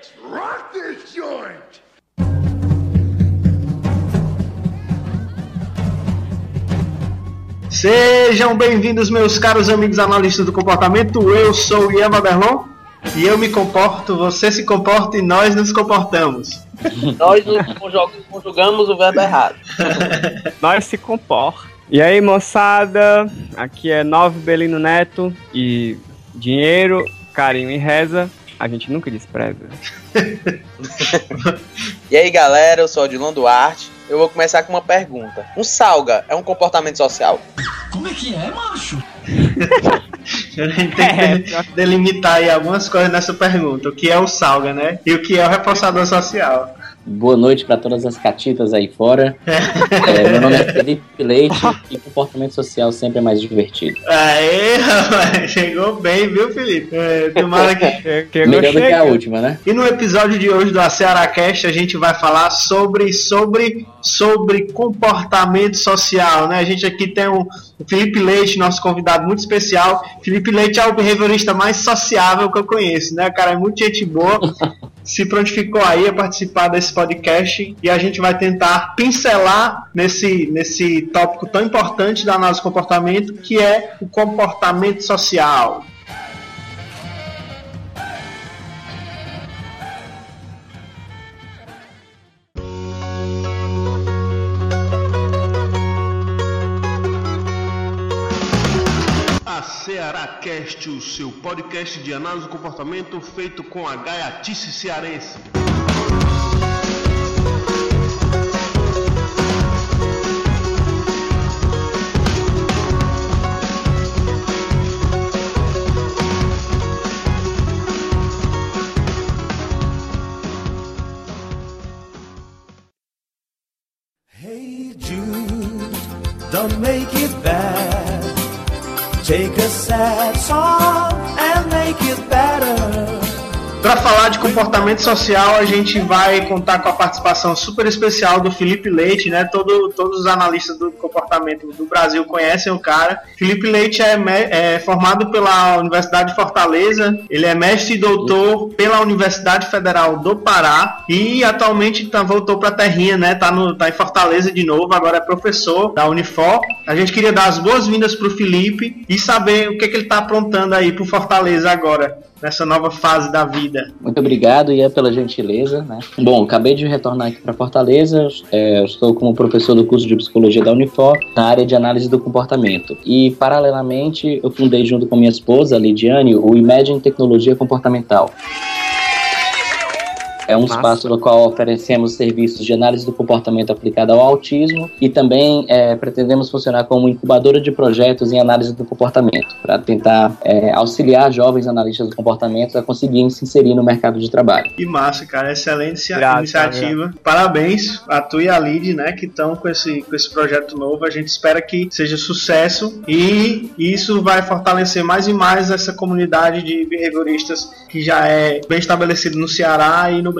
Let's rock this joint! Sejam bem-vindos, meus caros amigos analistas do comportamento. Eu sou o Ian Berlon e eu me comporto, você se comporta e nós nos comportamos. Nós conjugamos o verbo errado. Nós se comporta. E aí, moçada? Aqui é Novo Belino Neto e dinheiro, carinho e reza. A gente nunca despreza. E aí, galera, eu sou o Odilon Duarte. Eu vou começar com uma pergunta. Um salga é um comportamento social? A gente tem É, que de- delimitar aí algumas coisas nessa pergunta. O que é o salga, né? E o que é o reforçador social. Boa noite para todas as catitas aí fora. É, meu nome é Felipe Leite e comportamento social sempre é mais divertido. Aê, rapaz, chegou bem, viu, Felipe? É, tomara que... Que, que Melhor do que a última, né? E no episódio de hoje do Cearacast a gente vai falar sobre, sobre, sobre comportamento social, né? A gente aqui tem o o Felipe Leite, nosso convidado muito especial. Felipe Leite é o behaviorista mais sociável que eu conheço, né? O cara é muito gente boa. Se prontificou aí a participar desse podcast e a gente vai tentar pincelar nesse, nesse tópico tão importante da análise do comportamento, que é o comportamento social. Cearacast, o seu podcast de análise do comportamento feito com a gaiatice cearense. Hey Jude, don't make it bad. Take a sad song and make it better. Para falar de comportamento social, a gente vai contar com a participação super especial do Felipe Leite, né? Todo, todos os analistas do comportamento do Brasil conhecem o cara. Felipe Leite é, é formado pela Universidade de Fortaleza, ele é mestre e doutor pela Universidade Federal do Pará e atualmente tá, voltou para a terrinha, né? Tá, tá em Fortaleza de novo, agora é professor da Unifor. A gente queria dar as boas-vindas pro Felipe e saber o que, que ele tá aprontando aí pro Fortaleza agora, nessa nova fase da vida. Muito obrigado, Ian, pela gentileza. Né? Bom, acabei de retornar aqui para Fortaleza. é, estou como professor do curso de psicologia da Unifor, na área de análise do comportamento. E, paralelamente, eu fundei junto com minha esposa, Lidiane, o Imagine Tecnologia Comportamental. É um Massa. espaço no qual oferecemos serviços de análise do comportamento aplicado ao autismo e também é, pretendemos funcionar como incubadora de projetos em análise do comportamento, para tentar é, auxiliar jovens analistas do comportamento a conseguirem se inserir no mercado de trabalho. Que massa, cara. Excelente iniciativa. Parabéns a tu e a Lid, né, que estão com esse, com esse projeto novo. A gente espera que seja sucesso e isso vai fortalecer mais e mais essa comunidade de behavioristas que já é bem estabelecida no Ceará e no Brasil.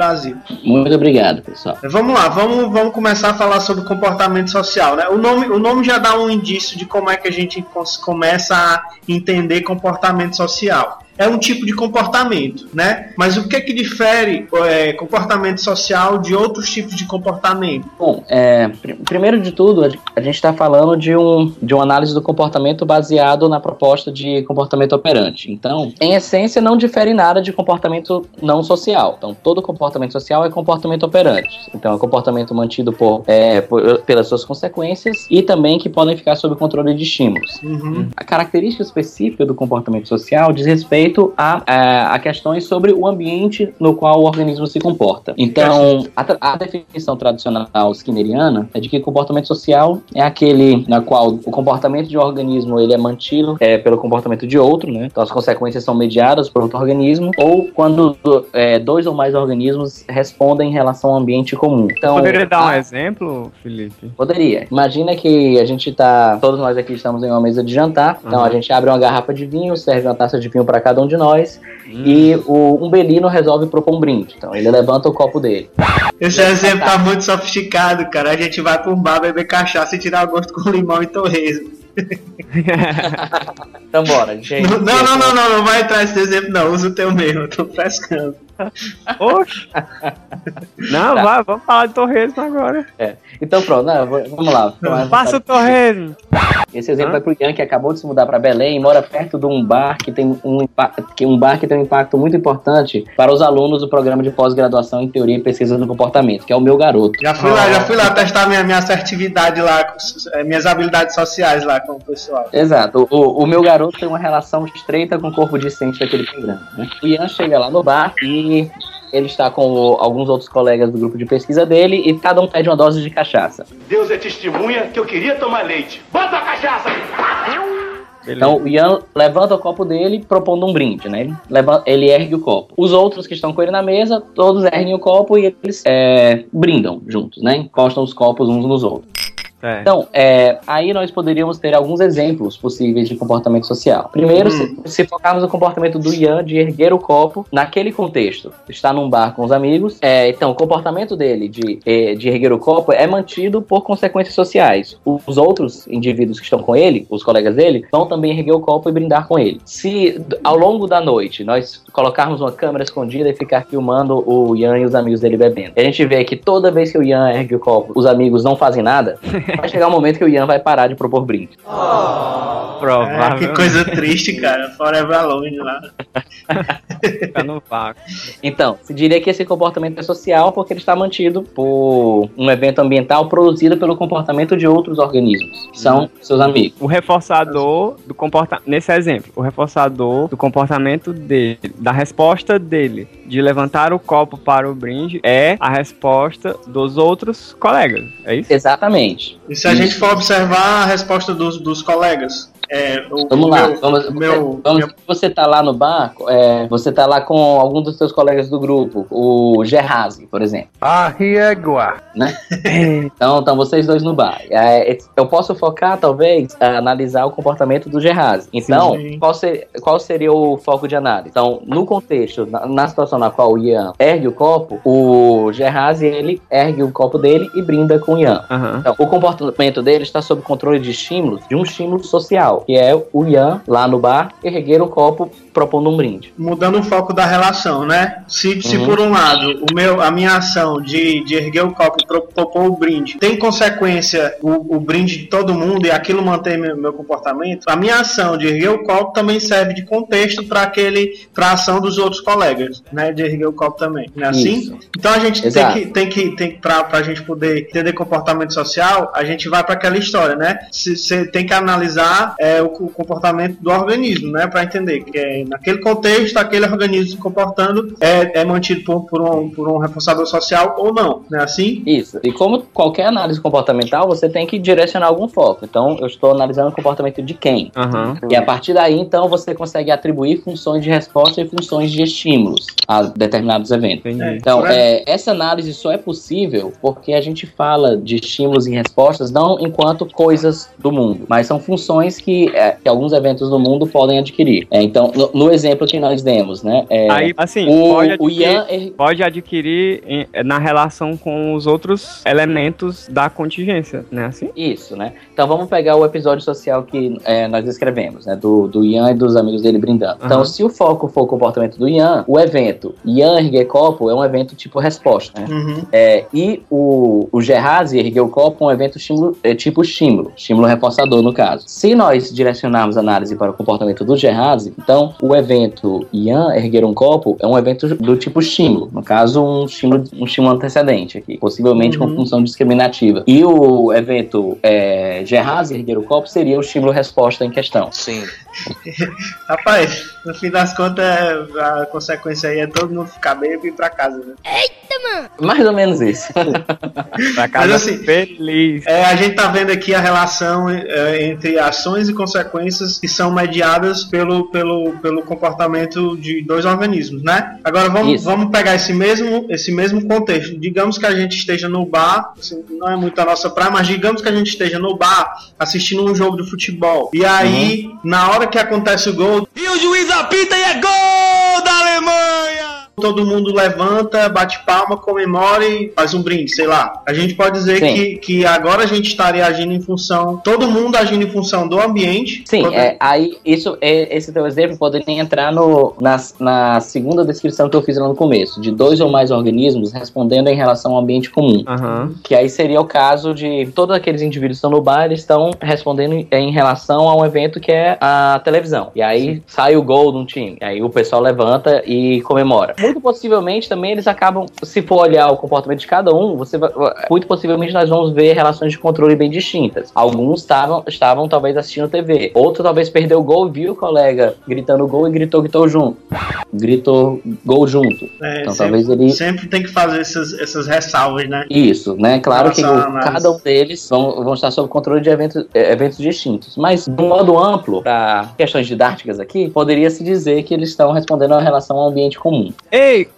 Muito obrigado, pessoal. Vamos lá, vamos, vamos começar a falar sobre comportamento social, né? O nome, o nome já dá um indício de como é que a gente começa a entender comportamento social. É um tipo de comportamento, né? Mas o que é que difere é, comportamento social de outros tipos de comportamento? Bom, é, pr- primeiro de tudo, a gente está falando de, um, de uma análise do comportamento baseado na proposta de comportamento operante. Então, em essência, não difere nada de comportamento não social. Então, todo comportamento social é comportamento operante. Então, é comportamento mantido por, é, por- pelas suas consequências e também que podem ficar sob controle de estímulos. Uhum. A característica específica do comportamento social diz respeito a, a, a questões sobre o ambiente no qual o organismo se comporta. Então, a, a definição tradicional skinneriana é de que comportamento social é aquele na qual o comportamento de um organismo ele é mantido é, pelo comportamento de outro, né? Então, as consequências são mediadas por outro organismo, ou quando é, dois ou mais organismos respondem em relação ao ambiente comum. Então, Poderia dar um exemplo, Felipe? Poderia. Imagina que a gente tá. Todos nós aqui estamos em uma mesa de jantar. Então Uhum. a gente abre uma garrafa de vinho, serve uma taça de vinho para cada um de nós. Hum. E o umbelino resolve propor um brinde. Então ele levanta o copo dele. Esse exemplo tá muito sofisticado, cara. A gente vai pra um bar beber cachaça e tirar o gosto com limão e torresmo. Então bora, gente. Não, não, não, não, não, não vai entrar esse exemplo, não. Usa o teu mesmo, eu tô frescando. Oxe. Não, Tá. vai, vamos falar de torresmo agora. Então pronto, não, vamos lá. Passa o torresmo. Esse exemplo Hã? é pro Ian que acabou de se mudar para Belém e mora perto de um bar que tem um, que um bar que tem um impacto muito importante para os alunos do programa de pós-graduação em teoria e pesquisa do comportamento, que é o meu garoto. Já fui lá, já fui lá testar minha, minha assertividade lá, eh, minhas habilidades sociais lá com o pessoal. Exato. O, o meu garoto tem uma relação estreita com o corpo discente daquele programa. Né? O Ian chega lá no bar e ele está com o- alguns outros colegas do grupo de pesquisa dele e cada um pede uma dose de cachaça. Deus é testemunha que eu queria tomar leite. Bota a cachaça! Beleza. Então o Ian levanta o copo dele propondo um brinde, né? Ele, leva- ele ergue o copo. Os outros que estão com ele na mesa, todos erguem o copo e eles é, brindam juntos, né? Encostam os copos uns nos outros. É. Então, é, aí nós poderíamos ter alguns exemplos possíveis de comportamento social. Primeiro, Hum. se, se focarmos no comportamento do Ian de erguer o copo naquele contexto, está num bar com os amigos, é, então o comportamento dele de, é, de erguer o copo é mantido por consequências sociais. Os outros indivíduos que estão com ele, os colegas dele, vão também erguer o copo e brindar com ele. Se ao longo da noite nós colocarmos uma câmera escondida e ficar filmando o Ian e os amigos dele bebendo, a gente vê que toda vez que o Ian ergue o copo, os amigos não fazem nada, vai chegar um momento que o Ian vai parar de propor brinde. É, Provavelmente que coisa triste, cara. Forever Alone lá. Fica no vácuo. Então, se diria que esse comportamento é social porque ele está mantido por um evento ambiental produzido pelo comportamento de outros organismos, que são seus amigos. O reforçador do comportamento. Nesse exemplo, o reforçador do comportamento dele, da resposta dele de levantar o copo para o brinde, é a resposta dos outros colegas. É isso? Exatamente. E se a gente for observar a resposta dos, dos colegas, é, o, Vamos lá, meu- vamos, meu, vamos meu- você tá lá no bar, é, você tá lá com algum dos seus colegas do grupo, o Gerrazi, por exemplo. Arriégua. Então, então vocês dois no bar. É, eu posso focar, talvez, a analisar o comportamento do Gerrazi. Então, Sim. qual, ser- qual seria o foco de análise? Então, no contexto, na, na situação na qual o Ian ergue o copo, o Gerrazi, ele ergue o copo dele e brinda com o Ian. Aham. Então, o comportamento dele está sob controle de estímulos, de um estímulo social, que é o Ian, lá no bar, erguer o copo propondo um brinde. mudando o foco da relação, né? Se, se Uhum. por um lado o meu, a minha ação de, de erguer o copo e pro- propor o brinde tem consequência o, o brinde de todo mundo e aquilo mantém meu, meu comportamento, a minha ação de erguer o copo também serve de contexto para aquele para a ação dos outros colegas, né? De erguer o copo também, não é assim? Isso. Então a gente tem Exato. que, tem que, tem que pra, pra gente poder entender comportamento social, a gente vai para aquela história, né? Você tem que analisar é, o, o comportamento do organismo, né? Para entender que é, naquele contexto, aquele organismo se comportando é, é mantido por, por, um, por um reforçador social ou não, não é assim? Isso. E como qualquer análise comportamental, você tem que direcionar algum foco. Então, eu estou analisando o comportamento de quem? Aham. E a partir daí, então, você consegue atribuir funções de resposta e funções de estímulos a determinados eventos. Entendi. É. Então, é, essa análise só é possível porque a gente fala de estímulos e respostas não enquanto coisas do mundo, mas são funções que, é, que alguns eventos do mundo podem adquirir. É, então, no, no exemplo que nós demos, né? é, Aí, assim, o, pode o adquirir, Ian pode adquirir em- na relação com os outros elementos da contingência, né? Assim? Isso, né? Então vamos pegar o episódio social que é, nós descrevemos, né? Do, do Ian e dos amigos dele brindando. Então, Aham. se o foco for o comportamento do Ian, o evento Ian erguer copo é um evento tipo resposta, né? Uhum. É, e o, o Gerrazi erguer o copo é um evento estímulo, é, tipo estímulo, estímulo reforçador no caso. Se nós direcionarmos a análise para o comportamento do Gerrazi, então o evento Ian erguer um copo é um evento do tipo estímulo, no caso um estímulo, um estímulo antecedente aqui, possivelmente com Uhum. função discriminativa. E o evento é, Gerrazi erguer o copo seria o estímulo resposta em questão. Sim. Rapaz, no fim das contas, a consequência aí é todo mundo ficar bêbado e ir pra casa, né? Mais ou menos isso. Pra casa assim, feliz. É, a gente tá vendo aqui a relação é, entre ações e consequências que são mediadas pelo, pelo, pelo comportamento de dois organismos, né? Agora vamos, Isso. vamos pegar esse mesmo, esse mesmo contexto. Digamos que a gente esteja no bar, assim, não é muito a nossa praia, mas digamos que a gente esteja no bar assistindo um jogo de futebol. E aí, na hora que acontece o gol, E o juiz apita e é gol da Alemanha! Todo mundo levanta, bate palma, comemora e faz um brinde, sei lá. A gente pode dizer Sim. que, que agora a gente estaria agindo em função, todo mundo agindo em função do ambiente. Sim, é, aí isso, é, esse teu exemplo poderia entrar no, na, na segunda descrição que eu fiz lá no começo, de dois ou mais organismos respondendo em relação ao ambiente comum. Aham. Que aí seria o caso de todos aqueles indivíduos que estão no bar, eles estão respondendo em, relação a um evento que é a televisão. E aí sai o gol de um time. E aí o pessoal levanta e comemora. Muito possivelmente também eles acabam, se for olhar o comportamento de cada um, você vai, muito possivelmente nós vamos ver relações de controle bem distintas. Alguns estavam, estavam talvez assistindo TV. Outro talvez perdeu o gol e viu o colega gritando gol e gritou, gritou junto. Gritou gol junto. É, Então sempre, talvez ele sempre tem que fazer essas, essas ressalvas, né? isso, né? Claro que Nossa, o- mas- cada um deles vão, vão estar sob controle de eventos, eh, eventos distintos. Mas, de um modo amplo, para questões didáticas aqui, poderia se dizer que eles estão respondendo a relação ao ambiente comum. Ei!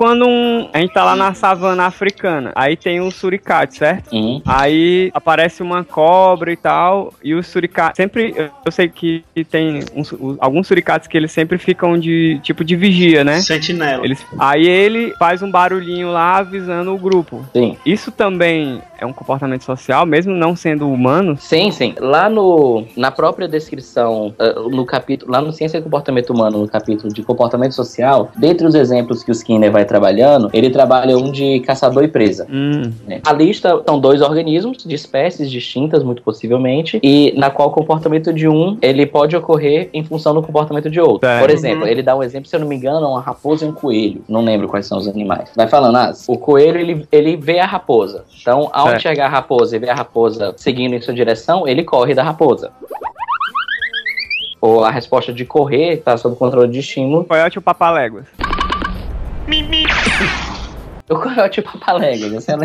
Quando um, a gente tá lá na savana africana, aí tem um suricate, certo? Uhum. Aí aparece uma cobra e tal, e os suricates sempre. eu- sei que tem uns- alguns suricates que eles sempre ficam de tipo de vigia, né? Sentinela. Eles, aí ele faz um barulhinho lá avisando o grupo. Sim. Isso também é um comportamento social, mesmo não sendo humano? Sim, sim. Lá no, na própria descrição, eh, no capítulo, lá no Ciência e Comportamento Humano, no capítulo de comportamento social, dentre os exemplos que o Skinner vai trabalhando, ele trabalha um de caçador e presa. Hum, né? A lista são dois organismos de espécies distintas, muito possivelmente, e na qual o comportamento de um ele pode ocorrer em função do comportamento de outro. Por exemplo, ele dá um exemplo, se eu não me engano, uma raposa e um coelho. Não lembro quais são os animais. Vai falando, ah, o coelho ele, ele vê a raposa. Então, ao enxergar a raposa e ver a raposa seguindo em sua direção, ele corre da raposa. Ou a resposta de correr está sob controle de estímulo. coiote ou papaléguas? O coiote e o papaléguas, essa é a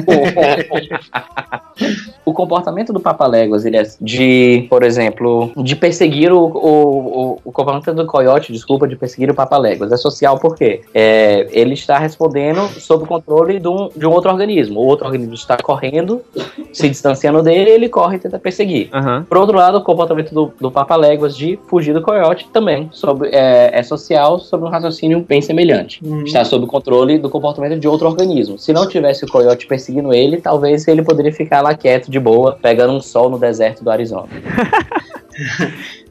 O comportamento do papaléguas, ele é de, por exemplo, de perseguir o, o, o, o comportamento do coiote, desculpa, de perseguir o papaléguas. É social porque é, ele está respondendo sob o controle de um, de um outro organismo. O outro organismo está correndo, se distanciando dele, ele corre e tenta perseguir. Aham. Por outro lado, o comportamento do, do papaléguas de fugir do coiote também sobre, é, é social sobre um raciocínio bem semelhante. Hum. Está sob o controle do comportamento de outro organismo. Se não tivesse o coiote perseguindo ele, talvez ele poderia ficar lá quieto, de boa, pegando um sol no deserto do Arizona.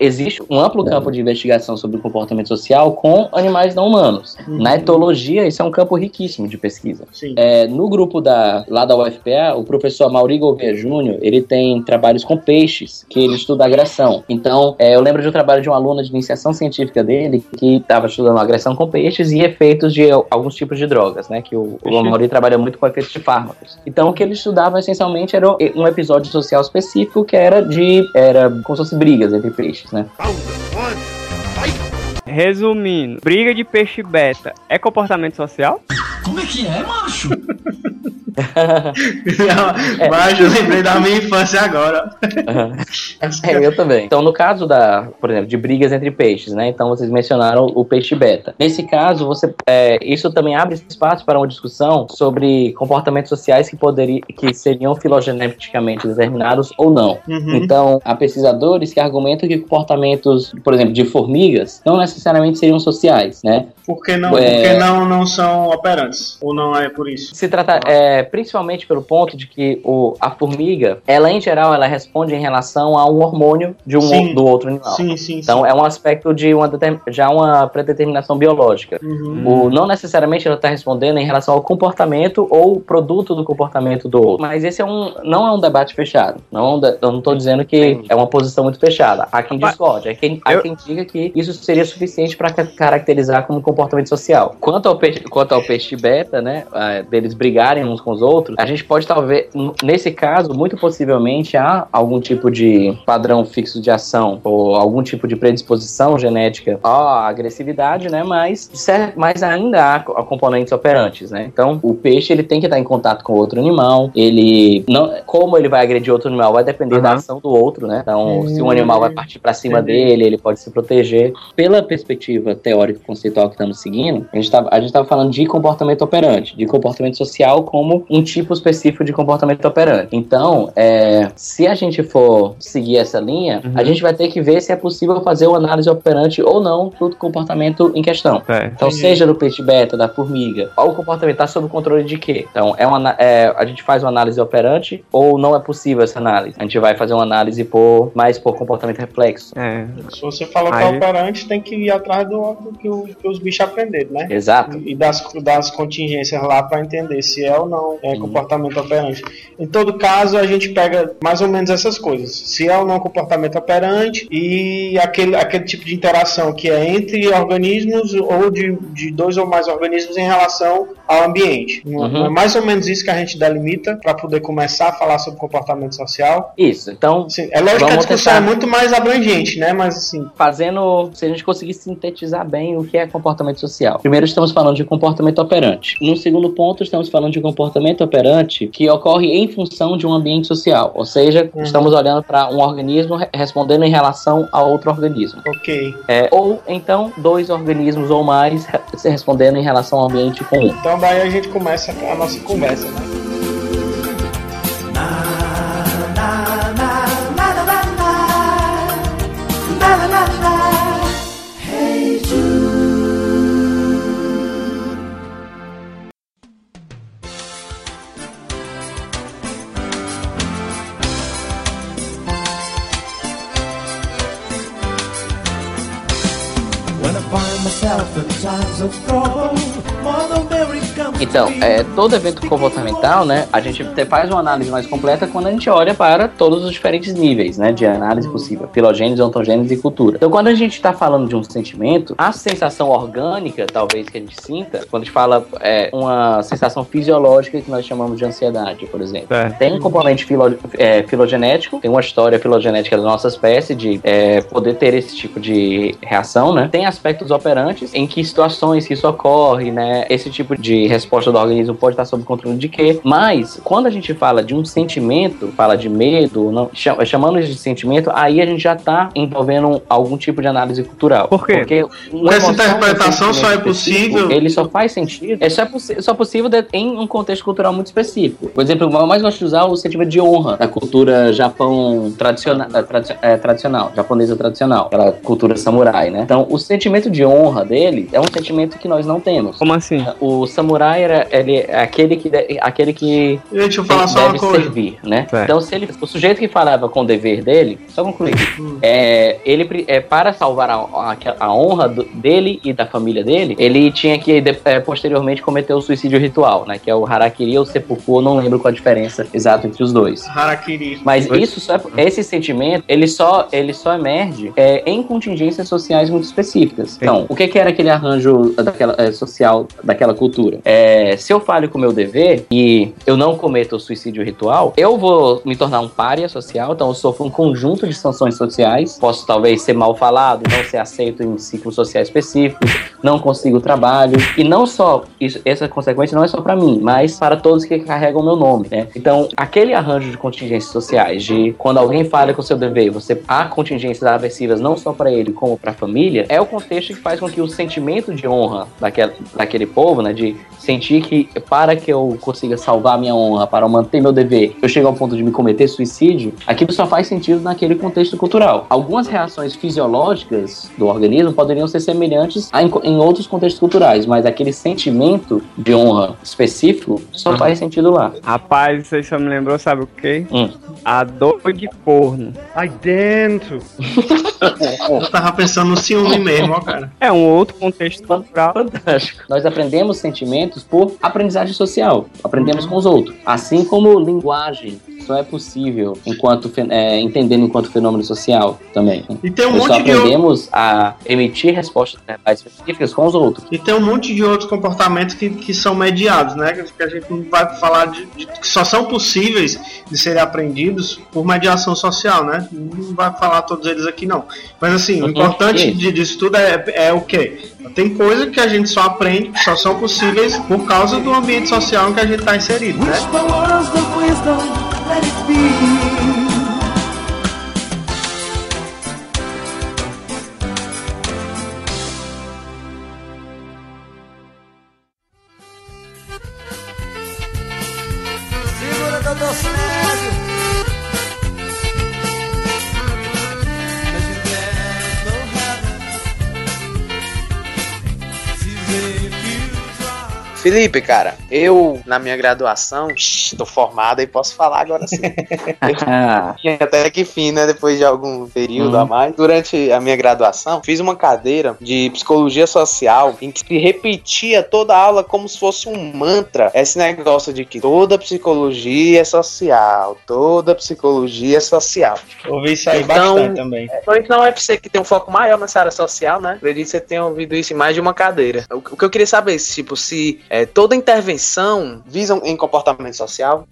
Existe um amplo campo de investigação sobre o comportamento social com animais não humanos. Uhum. Na etologia, isso é um campo riquíssimo de pesquisa. É, no grupo da, lá da UFPA, o professor Mauri Gouveia Júnior, ele tem trabalhos com peixes, que ele estuda agressão. Então, é, eu lembro de um trabalho de uma aluna de iniciação científica dele, que estava estudando agressão com peixes e efeitos de al- alguns tipos de drogas, né? Que o, o. Mauri trabalha muito com efeitos de fármacos. Então, o que ele estudava, essencialmente, era um episódio social específico que era de... era como se fosse brigas entre peixes, né? Resumindo, briga de peixe beta é comportamento social? Não, Mas eu lembrei da minha infância agora. É, eu também. Então, no caso da, por exemplo, de brigas entre peixes, né? Então, vocês mencionaram o peixe beta. Nesse caso, você, é, isso também abre espaço para uma discussão sobre comportamentos sociais que poderiam, que seriam filogeneticamente determinados ou não. Uhum. Então, há pesquisadores que argumentam que comportamentos, por exemplo, de formigas, não necessariamente seriam sociais, né? Por que não, É. por que não, não são operantes? Ou não é por isso? Se trata é, principalmente pelo ponto de que o, a formiga, ela em geral, ela responde em relação a um hormônio de um Sim. do outro animal. Sim, sim, Então é um aspecto de uma já uma predeterminação biológica. sim. Uhum. O, não necessariamente ela está respondendo em relação ao comportamento ou produto do comportamento do outro. Mas esse é um, não é um debate fechado. Não é eu não estou dizendo que é uma posição muito fechada. Há quem discorde, há quem, há quem diga que isso seria suficiente para caracterizar como comportamento social. Quanto ao peixe, quanto ao peixe beta, né, deles brigarem uns com os outros, a gente pode talvez, nesse caso, muito possivelmente há algum tipo de padrão fixo de ação ou algum tipo de predisposição genética à agressividade, né, mas, mas ainda há co- componentes operantes, né. Então, o peixe ele tem que estar em contato com outro animal, ele não, como ele vai agredir outro animal vai depender da Aham. ação do outro, né. Então, se um Hum, animal vai partir para cima entendi. dele, ele pode se proteger. Pela perspectiva teórica conceitual que estamos seguindo, a gente estava a gente tava falando de comportamento operante, de comportamento social como um tipo específico de comportamento operante. Então, é, se a gente for seguir essa linha, Uhum. a gente vai ter que ver se é possível fazer uma análise operante ou não do comportamento em questão. É. Então, seja do peixe beta, da formiga, ou o comportamento está sob o controle de quê? Então, é uma, é, a gente faz uma análise operante ou não é possível essa análise? A gente vai fazer uma análise por mais por comportamento reflexo. É. Se você falou que Aí- é operante, tem que ir atrás do, do que, o- que os bichos aprenderam, né? Exato. E das, das contingências lá para entender se é ou não é Sim. comportamento operante. Em todo caso, a gente pega mais ou menos essas coisas. Se é ou não comportamento operante e aquele, aquele tipo de interação que é entre organismos ou de, de dois ou mais organismos em relação ao ambiente. Não- Uhum. não É mais ou menos isso que a gente delimita para poder começar a falar sobre comportamento social. Isso. Então, é lógico que a discussão tentar. é muito mais abrangente, né? Mas assim, fazendo, se a gente conseguir sintetizar bem o que é comportamento social. Primeiro estamos falando de comportamento operante. No segundo ponto estamos falando de comportamento operante que ocorre em função de um ambiente social, ou seja, Uhum. estamos olhando para um organismo re- respondendo em relação a outro organismo. ok. É, ou então dois organismos ou mais se respondendo em relação ao ambiente comum. Então daí a gente começa a nossa conversa, né? the times of trouble. Então, é, todo evento comportamental, né, a gente te- faz uma análise mais completa quando a gente olha para todos os diferentes níveis, né, de análise possível, filogênese, ontogênese e cultura. Então, quando a gente está falando de um sentimento, a sensação orgânica, talvez, que a gente sinta, quando a gente fala é, uma sensação fisiológica que nós chamamos de ansiedade, por exemplo. É. Tem um componente filo- é, filogenético, tem uma história filogenética da nossa espécie de é, poder ter esse tipo de reação, né? Tem aspectos operantes em que situações que isso ocorre, né? Esse tipo de resposta do organismo pode estar sob controle de quê? Mas, quando a gente fala de um sentimento, fala de medo, não, cha- chamando isso de sentimento, aí a gente já está envolvendo algum tipo de análise cultural. Por quê? Porque uma Essa interpretação só é possível- Ele só faz sentido, é só, só possível de- em um contexto cultural muito específico. Por exemplo, eu mais gosto de usar o sentimento de honra da cultura Japão tradiciona, eh, tradici- eh, tradicional, japonesa tradicional, aquela cultura samurai, né? Então, o sentimento de honra dele é um sentimento que nós não temos. Como assim? O samurai era ele é aquele que de- aquele que Deixa eu falar tem- só uma deve coisa. servir, né? Certo. Então, se ele, o sujeito que falava com o dever dele, só concluir, é, ele é, para salvar a, a- a honra do- dele e da família dele, ele tinha que de- é, posteriormente cometer o suicídio ritual, né? Que é o harakiri ou seppuku, eu não lembro qual a diferença exata entre os dois. Harakiri. Mas Pois. isso só é- esse sentimento, ele só, ele só emerge é, em contingências sociais muito específicas. Então, o que, que era aquele arranjo daquela, é, social daquela cultura? É, se eu falho com o meu dever e eu não cometo o suicídio ritual, eu vou me tornar um pária social, então eu sofro um conjunto de sanções sociais. Posso talvez ser mal falado, não ser aceito em ciclos sociais específicos, não consigo trabalho. E não só, isso, essa consequência não é só para mim, mas para todos que carregam o meu nome, né? Então, aquele arranjo de contingências sociais, de quando alguém falha com o seu dever, você há contingências aversivas não só para ele, como para a família, é o contexto que faz com que o sentimento de honra daquela, daquele povo, né, de que para que eu consiga salvar minha honra, para eu manter meu dever, eu chego ao ponto de me cometer suicídio, aquilo só faz sentido naquele contexto cultural. Algumas reações fisiológicas do organismo poderiam ser semelhantes a, em, em outros contextos culturais, mas aquele sentimento de honra específico só faz sentido lá. Rapaz, isso aí só me lembrou, sabe o quê? Hum. A dor de corno. Aí dentro. Eu tava pensando no ciúme mesmo, ó, cara. É um outro contexto cultural. Fantástico. Nós aprendemos sentimentos por aprendizagem social. Aprendemos com os outros. Assim como linguagem só é possível enquanto é, entendendo enquanto fenômeno social também. E tem um Nós só monte de aprendemos a emitir respostas verbais específicas com os outros. E tem um monte de outros comportamentos que, que são mediados, né? Que a gente não vai falar de, de- que só são possíveis de serem aprendidos por mediação social, né? Não vai falar todos eles aqui não. Mas assim, o Uhum, importante de- disso tudo é, é o quê? Tem coisa que a gente só aprende, que só são possíveis por causa do ambiente social em que a gente está inserido, né? Let it be. Felipe, cara, eu, na minha graduação, tô formado e posso falar agora sim. Até que fim, né? Depois de algum período Uhum. a mais. Durante a minha graduação, fiz uma cadeira de psicologia social em que se repetia toda a aula como se fosse um mantra. Esse negócio de que toda psicologia é social, toda psicologia é social. Ouvi isso aí Então- bastante também. Então, então é você que tem um foco maior nessa área social, né? Acredito que você tenha ouvido isso em mais de uma cadeira. O, o que eu queria saber é, tipo, se é, toda intervenção visa em comportamento social.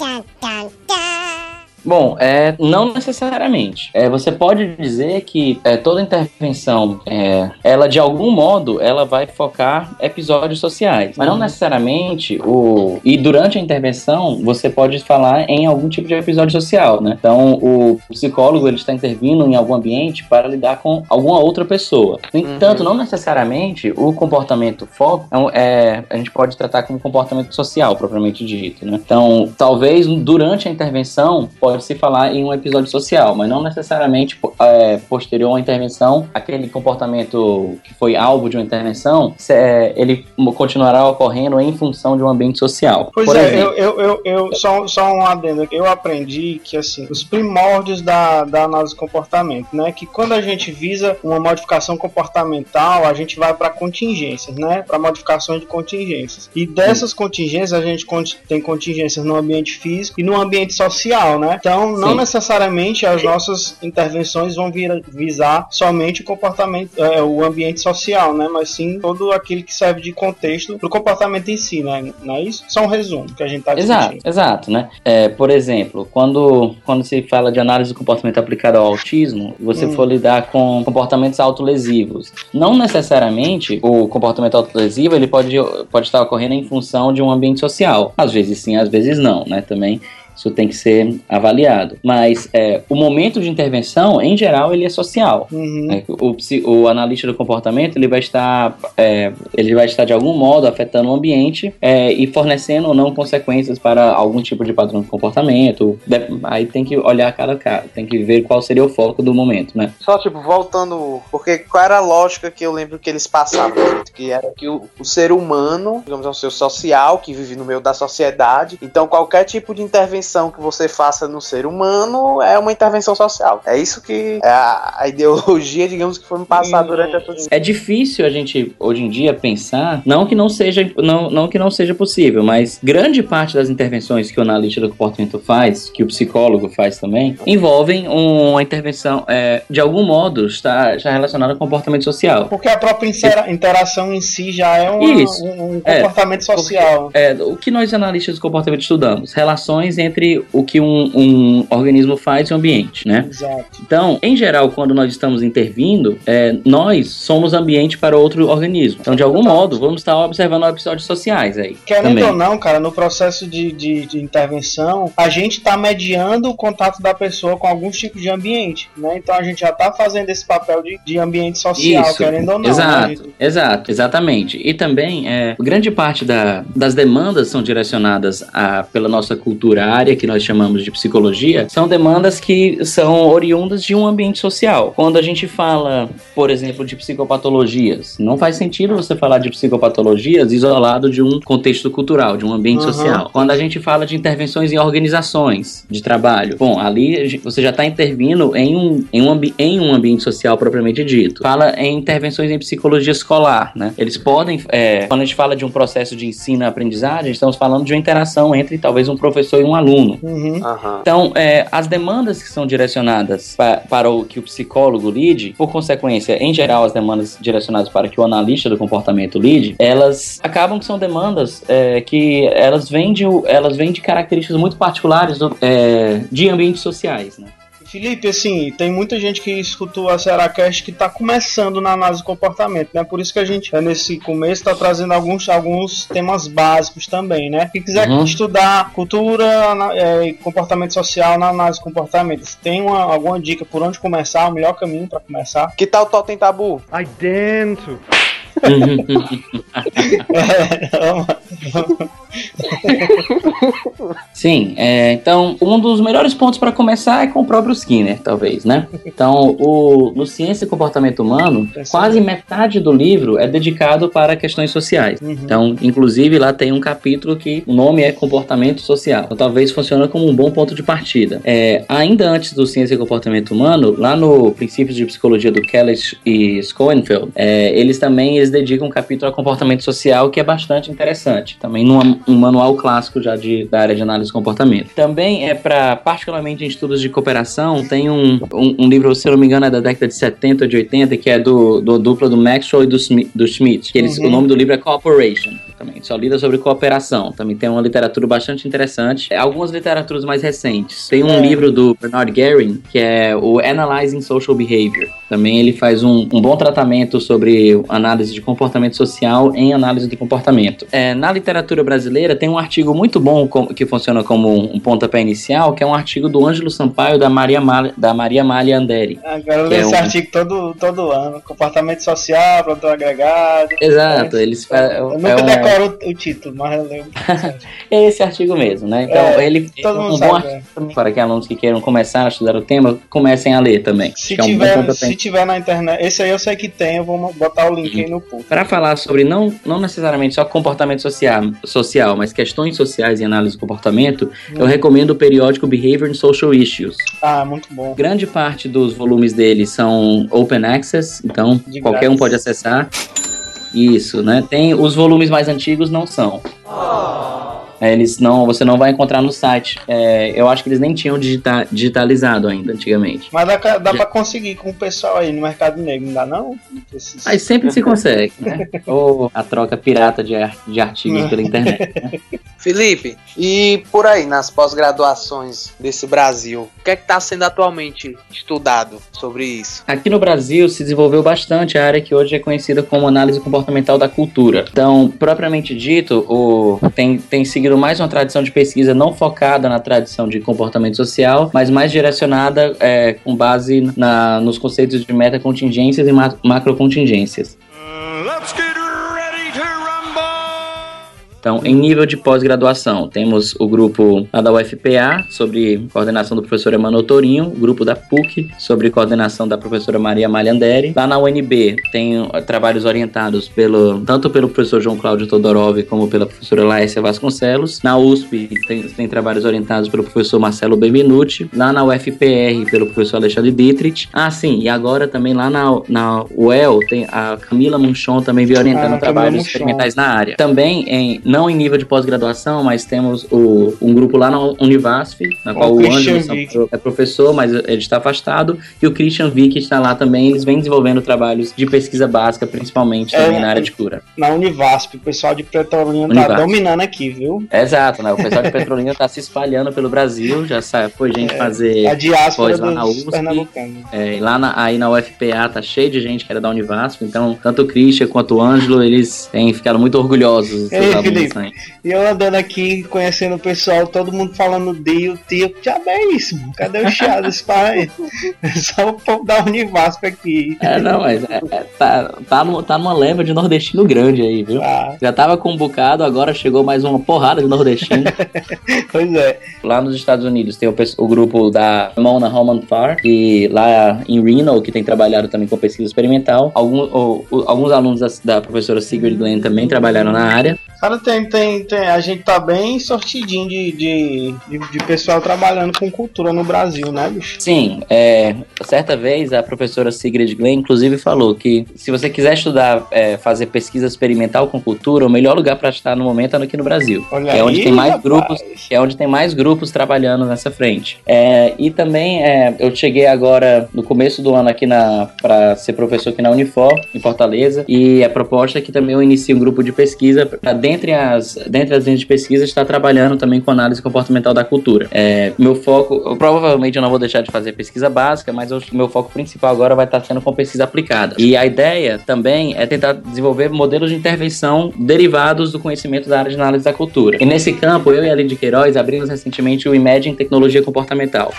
Bom, é, não necessariamente. É, você pode dizer que é, toda intervenção, é, ela de algum modo, ela vai focar episódios sociais, mas não necessariamente o e durante a intervenção você pode falar em algum tipo de episódio social, né? Então o psicólogo ele está intervindo em algum ambiente para lidar com alguma outra pessoa. No entanto, não necessariamente o comportamento foco é, é, a gente pode tratar como comportamento social propriamente dito, né? Então talvez durante a intervenção pode se falar em um episódio social, mas não necessariamente é, posterior à intervenção, aquele comportamento que foi alvo de uma intervenção, se- é, ele continuará ocorrendo em função de um ambiente social. Pois Por é, exemplo, eu, eu, eu, só, só um adendo aqui. Eu aprendi que, assim, os primórdios da, da análise de comportamento, né? Que quando a gente visa uma modificação comportamental, a gente vai para contingências, né? Para modificações de contingências. E dessas contingências, a gente tem contingências no ambiente físico e no ambiente social, né? Então, não Sim. necessariamente as nossas intervenções vão vir, visar somente o comportamento, é, o ambiente social, né? Mas sim todo aquele que serve de contexto para o comportamento em si, né? Não é isso? Só um resumo que a gente está Exato, discutindo. exato, né? É, por exemplo, quando, quando se fala de análise do comportamento aplicado ao autismo, você Hum. for lidar com comportamentos autolesivos. Não necessariamente o comportamento autolesivo ele pode, pode estar ocorrendo em função de um ambiente social. Às vezes sim, às vezes não, né? Também isso tem que ser avaliado. Mas é, o momento de intervenção, em geral, ele é social. Uhum. É, O, o analista do comportamento ele vai estar é, ele vai estar de algum modo afetando o ambiente é, e fornecendo ou não consequências para algum tipo de padrão de comportamento. Aí tem que olhar cada caso, tem que ver qual seria o foco do momento, né? Só, tipo, voltando. Porque qual era a lógica que eu lembro que eles passavam? Que era que o, o ser humano, digamos, é um ser social que vive no meio da sociedade. Então, qualquer tipo de intervenção que você faça no ser humano é uma intervenção social. É isso que é a, a ideologia, digamos, que foi me passada durante essa discussão. É difícil a gente hoje em dia pensar, não que não seja, não, não que não seja possível, mas grande parte das intervenções que o analista do comportamento faz, que o psicólogo faz também, envolvem uma intervenção é, de algum modo está, está relacionada ao comportamento social. Porque a própria intera- interação em si já é uma- um, um É, comportamento social. É, o que nós analistas do comportamento estudamos? Relações entre o que um, um organismo faz e o ambiente, né? Exato. Então, em geral, quando nós estamos intervindo, é, nós somos ambiente para outro organismo. Então, de algum modo, vamos estar observando episódios sociais aí. Querendo também. ou não, cara, no processo de, de, de intervenção, a gente está mediando o contato da pessoa com alguns tipos de ambiente, né? Então a gente já está fazendo esse papel de, de ambiente social, Isso, querendo ou não. exato, né? exato, exatamente. E também, é, grande parte da- das demandas são direcionadas a, pela nossa cultura área, que nós chamamos de psicologia, são demandas que são oriundas de um ambiente social. Quando a gente fala, por exemplo, de psicopatologias, não faz sentido você falar de psicopatologias isolado de um contexto cultural, de um ambiente Aham. social. Quando a gente fala de intervenções em organizações de trabalho, bom, ali você já está intervindo em um, em, um em um ambiente social propriamente dito. Fala em intervenções em psicologia escolar, né? Eles podem, é, quando a gente fala de um processo de ensino e aprendizagem, estamos falando de uma interação entre talvez um professor e um aluno. Uhum. Aham. Então, é, as demandas que são direcionadas pa- para o que o psicólogo lide, por consequência, em geral, as demandas direcionadas para que o analista do comportamento lide, elas acabam que são demandas é, que elas vêm de, elas vêm de características muito particulares do- é, de ambientes sociais, né? Felipe, assim, tem muita gente que escutou a Seracast que está começando na análise do comportamento, né? Por isso que a gente, é, nesse começo, está trazendo alguns, alguns temas básicos também, né? Quem quiser Uhum. estudar cultura ana- é, e comportamento social na análise do comportamento, se tem uma, alguma dica por onde começar, o melhor caminho para começar? Que tal o Totem Tabu? Aí dentro. Sim, é, então um dos melhores pontos para começar é com o próprio Skinner, talvez, né? Então, o, no Ciência e Comportamento Humano, quase metade do livro é dedicado para questões sociais. Uhum. Então, inclusive, lá tem um capítulo que o nome é Comportamento Social. Então, talvez funcione como um bom ponto de partida. É, ainda antes do Ciência e Comportamento Humano, lá no Princípios de Psicologia do Kelly e Schoenfeld, é, eles também eles dedicam um capítulo a comportamento social que é bastante interessante. Também num um manual clássico já de, da área de análise de comportamento. Também é para, particularmente em estudos de cooperação, tem um, um, um livro, se eu não me engano, é da década de 70 ou de 80, que é do, do dupla do Maxwell e do, Smi- do Schmidt. Que eles, Uhum. O nome do livro é Cooperation. Também só lida sobre cooperação. Também tem uma literatura bastante interessante. É, Algumas literaturas mais recentes. Tem um É. livro do Bernard Guerin, que é o Analyzing Social Behavior. Também ele faz um, um bom tratamento sobre análise de comportamento social em análise de comportamento. É, na literatura brasileira tem um artigo muito bom com- que funciona como um, um pontapé inicial, que é um artigo do Ângelo Sampaio da Maria Malha, da Maria Malha Anderi. Agora eu Que leio é esse um- artigo todo, todo ano. Comportamento social, produtor agregado. Exato, eles fa- é, Eu nunca é um- decoro o, o título, mas eu leio. é esse artigo mesmo, né? Então É, ele é todo um mundo bom sabe, artigo também para que alunos que queiram começar a estudar o tema comecem a ler também. Se é tiver, se tiver na internet, esse aí eu sei que tem, eu vou botar o link aí no. Para falar sobre não, não necessariamente só comportamento social, social, mas questões sociais e análise do comportamento, eu Hum. recomendo o periódico Behavior and Social Issues. Ah, muito bom. Grande parte dos volumes dele são open access, então De qualquer grátis. um pode acessar. Isso, né? Tem os volumes mais antigos não são. É, Eles não, você não vai encontrar no site. É, eu acho que eles nem tinham digita- digitalizado ainda antigamente. Mas dá, dá pra conseguir com o pessoal aí no mercado negro, não dá não? Esses- Mas sempre se consegue, né? Ou a troca pirata de, ar- de artigos pela internet. Felipe, e por aí, nas pós-graduações desse Brasil, o que é que está sendo atualmente estudado sobre isso? Aqui no Brasil se desenvolveu bastante a área que hoje é conhecida como análise comportamental da cultura. Então, propriamente dito, o, tem, tem seguido mais uma tradição de pesquisa não focada na tradição de comportamento social, mas mais direcionada é, com base na, nos conceitos de metacontingências e ma macrocontingências. Let's Então, em nível de pós-graduação, temos o grupo lá da UFPA, sobre coordenação do professor Emanuel Torinho, o grupo da PUC, sobre coordenação da professora Maria Malhanderi. Lá na UNB, tem uh, trabalhos orientados pelo, tanto pelo professor João Cláudio Todorov, como pela professora Laécia Vasconcelos. Na USP, tem, tem trabalhos orientados pelo professor Marcelo Benvenuti. Lá na UFPR, pelo professor Alexandre Dietrich. Ah, sim, e agora também lá na, na UEL, tem a Camila Munchon também vem orientando Ah, trabalhos experimentais na área. Também, em, não em nível de pós-graduação, mas temos o, um grupo lá na Univasf, na qual o, Ângelo Vick. Sampaio é professor, mas ele está afastado, e o Christian Vick está lá também. Eles vêm desenvolvendo trabalhos de pesquisa básica, principalmente É, também na área de cura. Na Univasp, o pessoal de Petrolina tá Univasp. dominando aqui, viu? Exato, né? O pessoal de Petrolina está se espalhando pelo Brasil, já sabe, foi gente É, fazer. A diáspora lá na USP. É, lá na, aí na UFPA tá cheio de gente que era da Univasf, então tanto o Christian quanto o Ângelo, eles têm ficado muito orgulhosos Ei, alunos. Né? E eu andando aqui, conhecendo o pessoal, todo mundo falando Dio, tio, já é isso, mano. Cadê o chiado desse pai? Só o povo da Univasp aqui. É, não, mas é, é, tá, tá, numa, tá numa leva de nordestino grande aí, viu? Ah, Já tava com um bocado, agora chegou mais uma porrada de nordestino. pois é. lá nos Estados Unidos tem o, o grupo da Mona Roman Farr, que lá em Reno, que tem trabalhado também com pesquisa experimental. Algum, o- o- alguns alunos da, da professora Sigrid Glenn também trabalharam na área. Cara, tem, tem, tem. A gente tá bem sortidinho de, de, de, de pessoal trabalhando com cultura no Brasil, né, bicho? Sim, é, certa vez a professora Sigrid Glenn, inclusive, falou que se você quiser estudar, é, fazer pesquisa experimental com cultura, o melhor lugar para estar no momento é aqui no Brasil. Olha é onde aí, tem mais rapaz. grupos é onde tem mais grupos trabalhando nessa frente. É, e também é, eu cheguei agora no começo do ano aqui na para ser professor aqui na Unifor, em Fortaleza, e a proposta é que também eu inicie um grupo de pesquisa para dentre as dentre as linhas de pesquisa estar trabalhando também com análise comportamental da cultura. É, meu foco, eu, provavelmente eu não vou deixar de fazer pesquisa básica, mas o meu foco principal agora vai estar sendo com pesquisa aplicada. E a ideia também é tentar desenvolver modelos de intervenção derivados do conhecimento da área de análise da cultura. E nesse campo, eu e a Aline de Queiroz abrimos recentemente o Imagine Tecnologia Comportamental.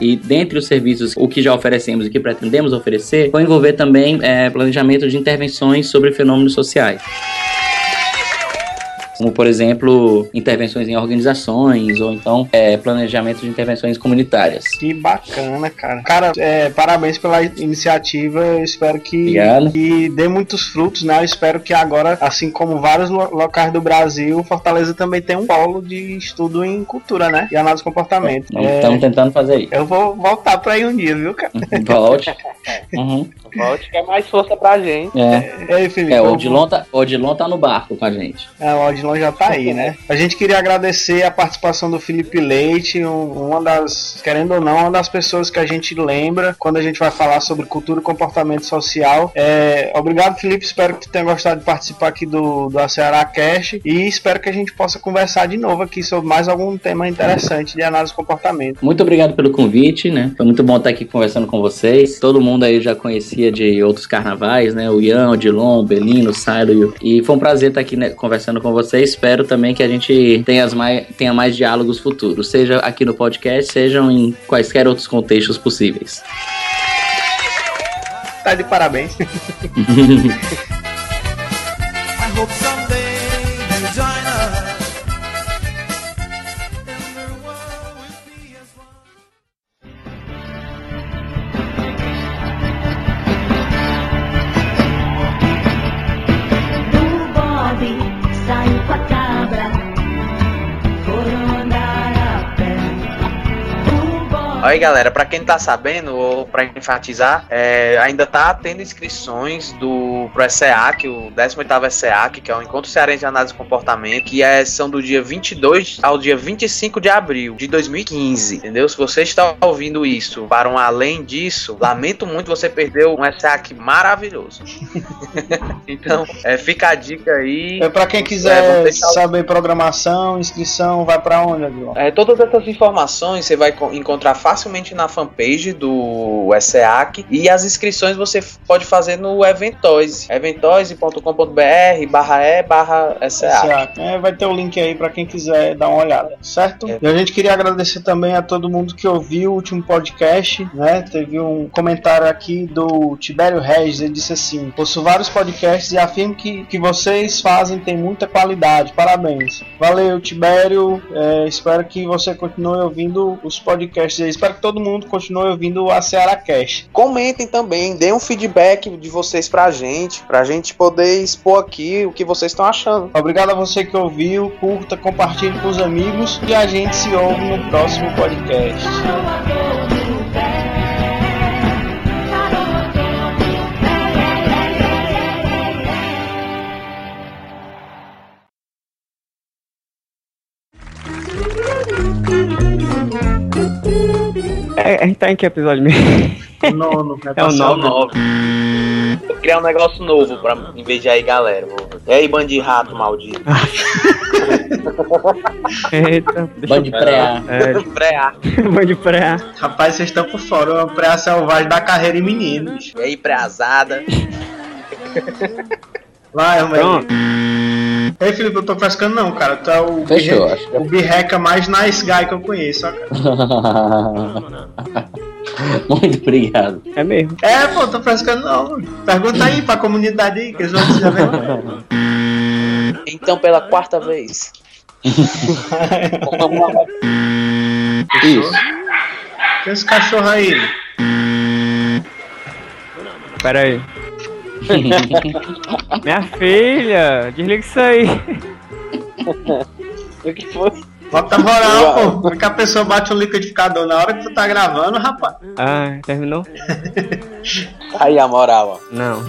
E dentre os serviços, o que já oferecemos e que pretendemos oferecer, vai envolver também é, planejamento de intervenções sobre fenômenos sociais. Como por exemplo intervenções em organizações ou então é, planejamento de intervenções comunitárias. Que bacana, cara. Cara, é, parabéns pela iniciativa. Eu espero que, Obrigado. que dê muitos frutos, né? Eu espero que agora, assim como vários lo- locais do Brasil, Fortaleza também tem um polo de estudo em cultura, né? E análise de comportamento. É, Estamos tentando fazer isso. eu vou voltar pra aí um dia, viu, cara? Volte. Uhum. Volte que é mais força pra gente. É, E aí, Felipe? é o Odilon tá, o Odilon tá no barco com a gente. É, o Odilon já tá aí, né? A gente queria agradecer a participação do Felipe Leite, um- uma das, querendo ou não, uma das pessoas que a gente lembra quando a gente vai falar sobre cultura e comportamento social. É, obrigado, Felipe. Espero que tu tenha gostado de participar aqui do, do Ceará Cast e espero que a gente possa conversar de novo aqui sobre mais algum tema interessante de análise de comportamento. Muito obrigado pelo convite, né? Foi muito bom estar aqui conversando com vocês. Todo mundo aí já conhecia de outros carnavais, né? O Ian, o Dilon, o Belino, o Silo. E foi um prazer estar aqui né, conversando com vocês. Espero também que a gente tenha, mais, tenha mais diálogos futuros, seja aqui no podcast, sejam em quaisquer outros contextos possíveis. Tá de parabéns. Aí galera, pra quem tá sabendo, ou pra enfatizar, é, ainda tá tendo inscrições do pro ESEAC, o 18º ESEAC, que é o Encontro Cearense de Análise de Comportamento, que é, são do dia 22 ao dia 25 de abril de 2015, entendeu? Se você está ouvindo isso para um além disso, lamento muito você perdeu um ESEAC maravilhoso. então, é, fica a dica aí. É, pra quem É, quiser o- saber programação, inscrição, vai pra onde, Odilon? É, todas essas informações você vai co- encontrar facilmente na fanpage do SEAC e as inscrições você pode fazer no Eventoise, eventoise.com.br barra e barra SEAC. É, vai ter o link aí pra quem quiser dar uma olhada, certo? É. E a gente queria agradecer também a todo mundo que ouviu o último podcast, né? Teve um comentário aqui do Tibério Regis, ele disse assim: Ouço vários podcasts e afirmo que que vocês fazem tem muita qualidade. Parabéns. Valeu, Tibério. É, espero que você continue ouvindo os podcasts aí. Espero que todo mundo continue ouvindo a Ceará Cash. Comentem também, deem um feedback de vocês pra gente, pra gente poder expor aqui o que vocês estão achando. Obrigado a você que ouviu, curta, compartilhe com os amigos e a gente se ouve no próximo podcast. É, a gente tá em que episódio mesmo? Nono, né? É o Passou nono. Vou criar um negócio novo pra de aí, galera. Vou... E aí, bando de rato maldito. Eita, deixa Band de pré É, Frear. band de pré Rapaz, vocês estão por fora. O pré selvagem da carreira em menino. bicho. E aí, preazada. Vai, Pronto. irmão. Ei, Felipe, eu tô frescando não, cara. Tu é o, Fechou, birre- que- o birreca mais nice guy que eu conheço, ó, cara. Muito obrigado. É mesmo. É, pô, tô frescando não. mano. Pergunta aí pra comunidade aí, que eles vão dizer a mesma Então, pela quarta vez. Isso. Tem esse cachorro aí. Pera aí. Minha filha, desliga isso aí. O que foi? Bota moral, pô. Como é que a pessoa bate o liquidificador na hora que tu tá gravando, rapaz? Ah, terminou? Aí a moral, ó. Não.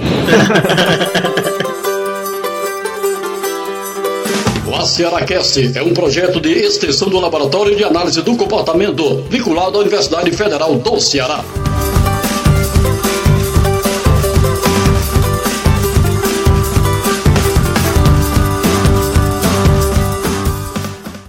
O ACERACast é um projeto de extensão do Laboratório de Análise do Comportamento, vinculado à Universidade Federal do Ceará.